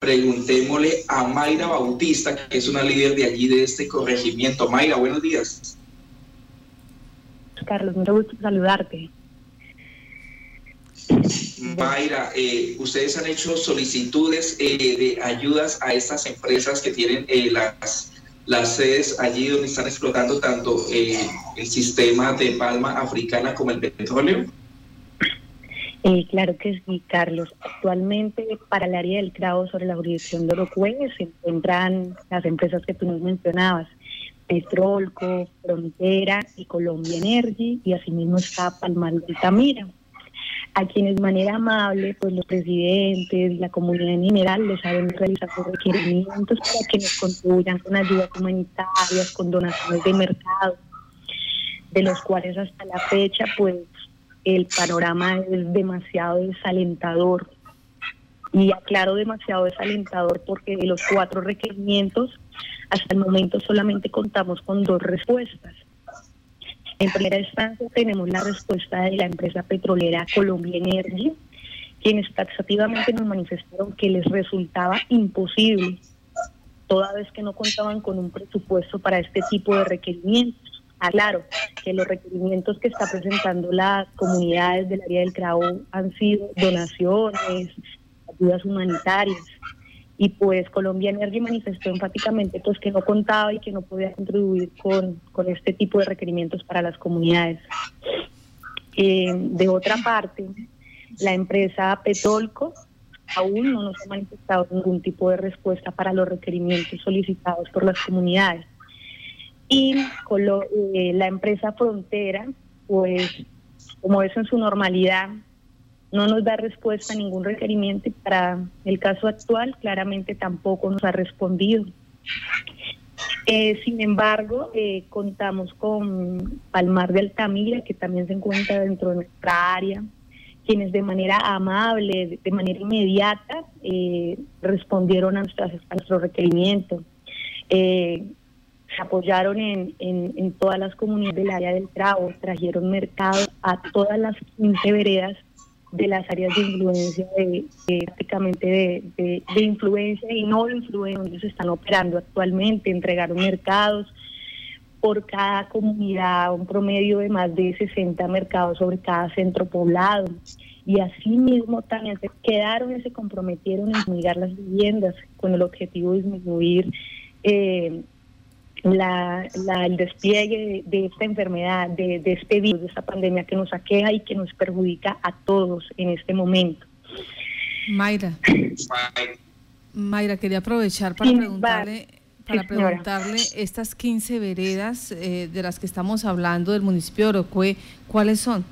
preguntémosle a Mayra Bautista, que es una líder de allí de este corregimiento. Mayra, buenos días. Carlos, mucho gusto saludarte. Mayra, eh, ustedes han hecho solicitudes eh, de ayudas a estas empresas que tienen eh, las, las sedes allí donde están explotando tanto el sistema de palma africana como el petróleo. Claro que sí, Carlos. Actualmente para el área del CRAO sobre la jurisdicción de Orocue se encuentran las empresas que tú nos mencionabas, Petrolco, Frontera y Colombia Energy, y asimismo está Palmar de Altamira a quienes de manera amable, pues los presidentes, la comunidad en general, les saben realizar sus requerimientos para que nos contribuyan con ayudas humanitarias, con donaciones de mercado, de los cuales hasta la fecha, pues el panorama es demasiado desalentador. Y aclaro demasiado desalentador porque de los cuatro requerimientos, hasta el momento solamente contamos con dos respuestas. En primera instancia tenemos la respuesta de la empresa petrolera Colombia Energy, quienes taxativamente nos manifestaron que les resultaba imposible, toda vez que no contaban con un presupuesto para este tipo de requerimientos. Aclaro que los requerimientos que está presentando las comunidades del área del CRAO han sido donaciones, ayudas humanitarias, y pues Colombia Energy manifestó enfáticamente pues que no contaba y que no podía contribuir con, este tipo de requerimientos para las comunidades. Eh, de otra parte, la empresa Petolco aún no nos ha manifestado ningún tipo de respuesta para los requerimientos solicitados por las comunidades. Y eh, la empresa Frontera, pues como es en su normalidad, no nos da respuesta a ningún requerimiento y para el caso actual claramente tampoco nos ha respondido. Eh, sin embargo, eh, contamos con Palmar de Altamira, que también se encuentra dentro de nuestra área, quienes de manera amable, de manera inmediata, eh, respondieron a, nuestras, a nuestro requerimiento. Apoyaron en, en, todas las comunidades del área del Trabo, trajeron mercado a todas las 15 veredas de las áreas de influencia, de, prácticamente de, influencia y no de influencia, donde se están operando actualmente, entregaron mercados por cada comunidad, un promedio de más de 60 mercados sobre cada centro poblado. Y así mismo también se quedaron y se comprometieron en fumigar las viviendas con el objetivo de disminuir eh, la, el despliegue de, esta enfermedad, de, este virus, de esta pandemia que nos aqueja y que nos perjudica a todos en este momento. Mayra. Mayra, quería aprovechar para preguntarle para preguntarle estas 15 veredas eh, de las que estamos hablando del municipio de Orocue, ¿cuáles son?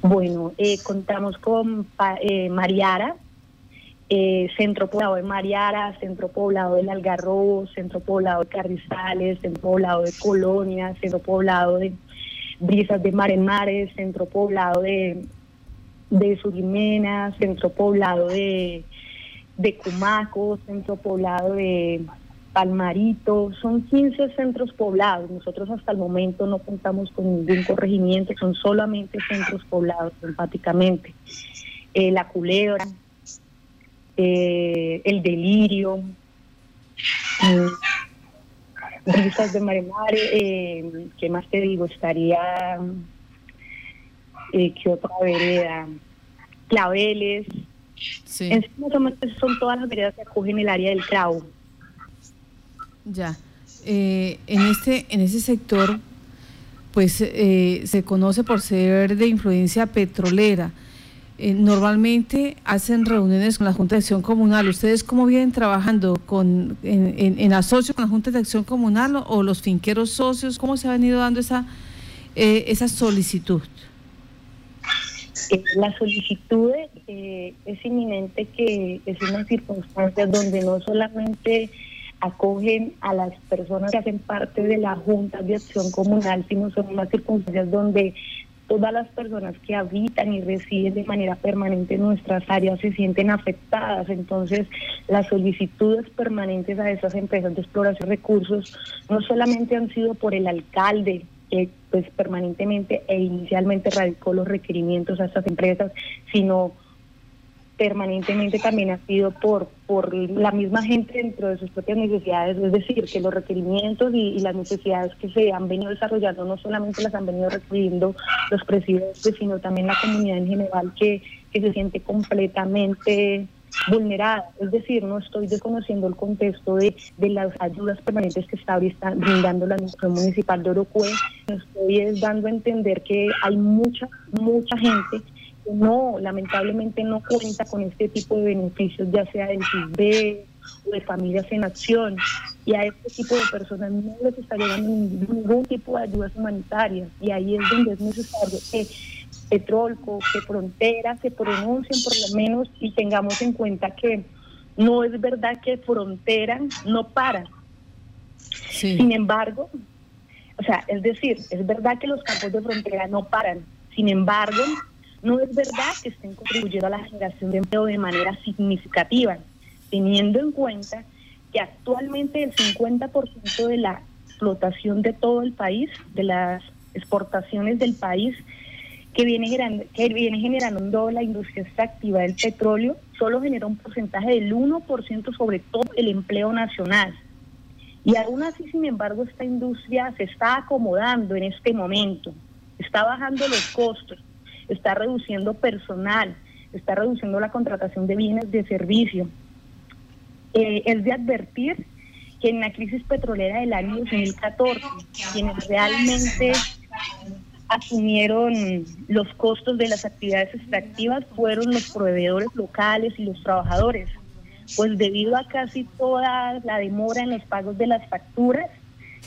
Bueno, eh, contamos con eh, Mariara, eh, centro poblado de Mariara, centro poblado del Algarrobo, centro poblado de Carrizales, centro poblado de Colonia, centro poblado de Brisas de Mar en Mares, centro poblado de, de Surimena, centro poblado de, de Cumaco, centro poblado de Palmarito, son 15 centros poblados. Nosotros hasta el momento no contamos con ningún corregimiento, son solamente centros poblados, empáticamente. Eh, la Culebra, eh, el delirio, eh, de Maremare, eh, ¿qué más te digo? Estaría, eh, ¿qué otra vereda? Claveles. Sí. En son todas las veredas que acogen el área del Crau. Ya. Eh, en este en ese sector pues se conoce por ser de influencia petrolera. Eh, normalmente hacen reuniones con la Junta de Acción Comunal. ¿Ustedes cómo vienen trabajando con, en, en, asocio con la Junta de Acción Comunal o, los finqueros socios? ¿Cómo se ha venido dando esa, eh, esa solicitud? Eh, la solicitud es inminente que es una circunstancia donde no solamente acogen a las personas que hacen parte de la Junta de Acción Comunal, sino son unas circunstancias donde todas las personas que habitan y residen de manera permanente en nuestras áreas se sienten afectadas. Entonces, las solicitudes permanentes a esas empresas de exploración de recursos no solamente han sido por el alcalde, que pues permanentemente e inicialmente radicó los requerimientos a estas empresas, sino permanentemente también ha sido por, por la misma gente dentro de sus propias necesidades, es decir, que los requerimientos y, las necesidades que se han venido desarrollando no solamente las han venido recibiendo los presidentes, sino también la comunidad en general que, que se siente completamente vulnerada. Es decir, no estoy desconociendo el contexto de, de las ayudas permanentes que está brindando la Administración Municipal de Orocue. Estoy dando a entender que hay mucha, mucha gente no, lamentablemente no cuenta con este tipo de beneficios, ya sea del CISB o de familias en acción. Y a este tipo de personas no les está llegando ningún tipo de ayudas humanitarias. Y ahí es donde es necesario que Petrolco, que Frontera se pronuncien por lo menos y tengamos en cuenta que no es verdad que Frontera no para. Sin embargo, o sea, es decir, es verdad que los campos de frontera no paran. Sin embargo, no es verdad que estén contribuyendo a la generación de empleo de manera significativa, teniendo en cuenta que actualmente el 50% de la explotación de todo el país, de las exportaciones del país, que viene generando, que viene generando la industria extractiva del petróleo, solo genera un porcentaje del 1% sobre todo el empleo nacional. Y aún así, sin embargo, esta industria se está acomodando en este momento, está bajando los costos, está reduciendo personal, está reduciendo la contratación de bienes de servicio. Eh, es de advertir que en la crisis petrolera del año 2014, quienes realmente asumieron los costos de las actividades extractivas fueron los proveedores locales y los trabajadores, pues debido a casi toda la demora en los pagos de las facturas,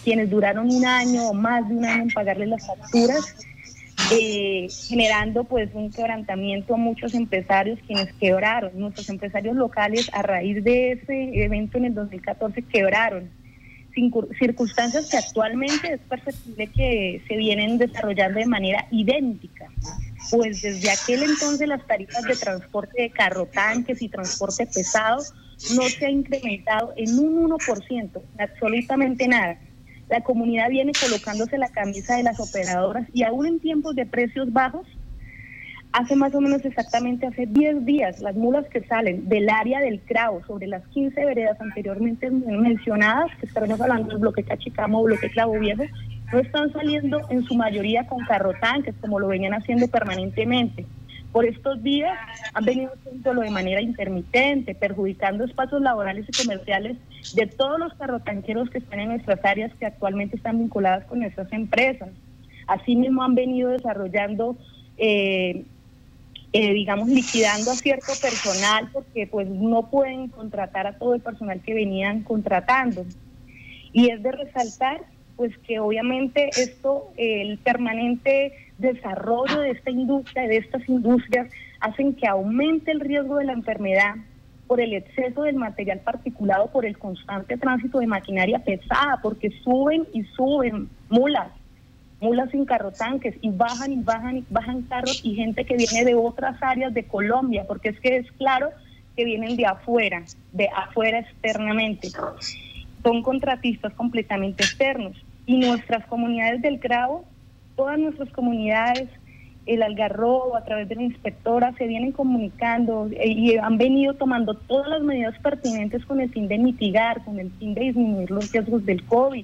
quienes duraron un año o más de un año en pagarles las facturas, eh, generando pues un quebrantamiento a muchos empresarios quienes quebraron. Nuestros empresarios locales a raíz de ese evento en el 2014 quebraron. Circunstancias que actualmente es perceptible que se vienen desarrollando de manera idéntica, pues desde aquel entonces las tarifas de transporte de carro tanques y transporte pesado no se ha incrementado en un 1%, absolutamente nada la comunidad viene colocándose la camisa de las operadoras y aún en tiempos de precios bajos, hace más o menos exactamente hace 10 días, las mulas que salen del área del Cravo, sobre las 15 veredas anteriormente mencionadas, que estaremos hablando del bloque Cachicamo bloque Clavo Viejo, no están saliendo en su mayoría con carro tanques, como lo venían haciendo permanentemente por estos días han venido haciéndolo de manera intermitente, perjudicando espacios laborales y comerciales de todos los carrotanqueros que están en nuestras áreas que actualmente están vinculadas con nuestras empresas. Asimismo han venido desarrollando, eh, eh, digamos, liquidando a cierto personal porque pues no pueden contratar a todo el personal que venían contratando. Y es de resaltar pues que obviamente esto, el permanente desarrollo de esta industria, de estas industrias, hacen que aumente el riesgo de la enfermedad por el exceso del material particulado, por el constante tránsito de maquinaria pesada, porque suben y suben mulas, mulas sin carrotanques, y bajan y bajan y bajan carros y gente que viene de otras áreas de Colombia, porque es que es claro que vienen de afuera, de afuera externamente. Son contratistas completamente externos y nuestras comunidades del Cravo, todas nuestras comunidades, el Algarrobo, a través de la inspectora, se vienen comunicando eh, y han venido tomando todas las medidas pertinentes con el fin de mitigar, con el fin de disminuir los riesgos del COVID,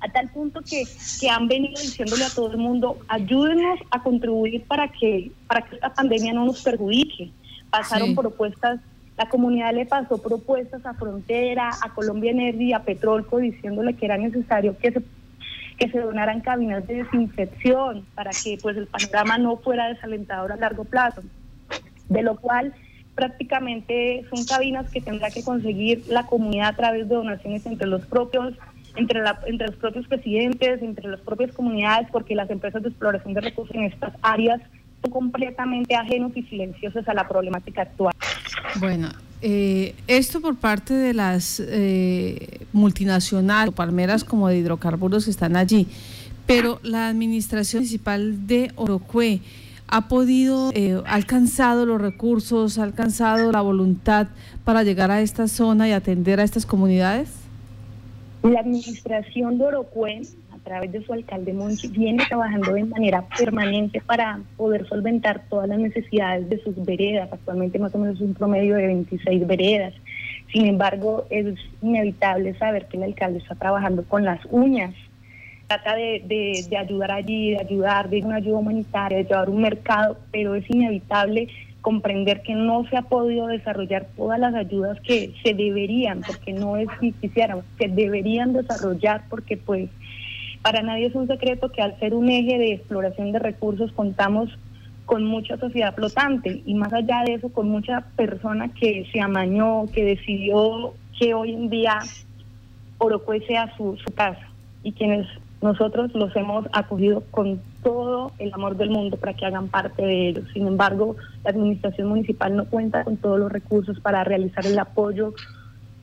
a tal punto que, que han venido diciéndole a todo el mundo, ayúdenos a contribuir para que, para que esta pandemia no nos perjudique. Pasaron propuestas la comunidad le pasó propuestas a Frontera, a Colombia Energy, a Petrolco, diciéndole que era necesario que se que se donaran cabinas de desinfección para que pues el panorama no fuera desalentador a largo plazo, de lo cual prácticamente son cabinas que tendrá que conseguir la comunidad a través de donaciones entre los propios entre, la, entre los propios presidentes, entre las propias comunidades, porque las empresas de exploración de recursos en estas áreas son completamente ajenos y silenciosos a la problemática actual. Bueno, eh, esto por parte de las eh, multinacionales, palmeras como de hidrocarburos están allí, pero la administración municipal de Orocue ha podido, eh, ha alcanzado los recursos, ha alcanzado la voluntad para llegar a esta zona y atender a estas comunidades? La administración de Orocue, través de su alcalde Monchi, viene trabajando de manera permanente para poder solventar todas las necesidades de sus veredas. Actualmente más o menos un promedio de 26 veredas. Sin embargo, es inevitable saber que el alcalde está trabajando con las uñas. Trata de, de ayudar allí, de ayudar, de una ayuda humanitaria, de llevar un mercado, pero es inevitable comprender que no se ha podido desarrollar todas las ayudas que se deberían, porque no es si quisiéramos, que deberían desarrollar, porque pues para nadie es un secreto que al ser un eje de exploración de recursos contamos con mucha sociedad flotante y más allá de eso con mucha persona que se amañó, que decidió que hoy en día Orocue sea su, su casa y quienes nosotros los hemos acogido con todo el amor del mundo para que hagan parte de ellos. Sin embargo, la administración municipal no cuenta con todos los recursos para realizar el apoyo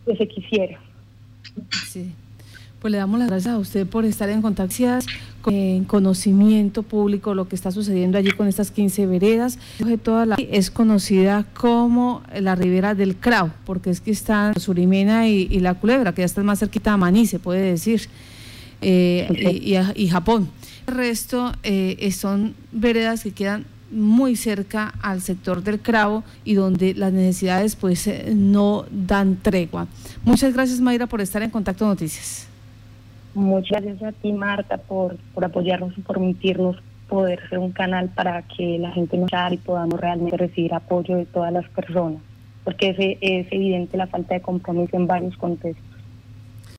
que se quisiera. Sí. Pues le damos las gracias a usted por estar en contacto, en conocimiento público lo que está sucediendo allí con estas 15 veredas. Toda la, es conocida como la ribera del Crau, porque es que están Surimena y, y, la Culebra, que ya está más cerquita a Maní, se puede decir. Eh, y, Japón. El resto eh, son veredas que quedan muy cerca al sector del Cravo y donde las necesidades pues eh, no dan tregua. Muchas gracias Mayra por estar en Contacto Noticias. Muchas gracias a ti Marta por, por apoyarnos y permitirnos poder ser un canal para que la gente nos y podamos realmente recibir apoyo de todas las personas, porque es, es evidente la falta de compromiso en varios contextos.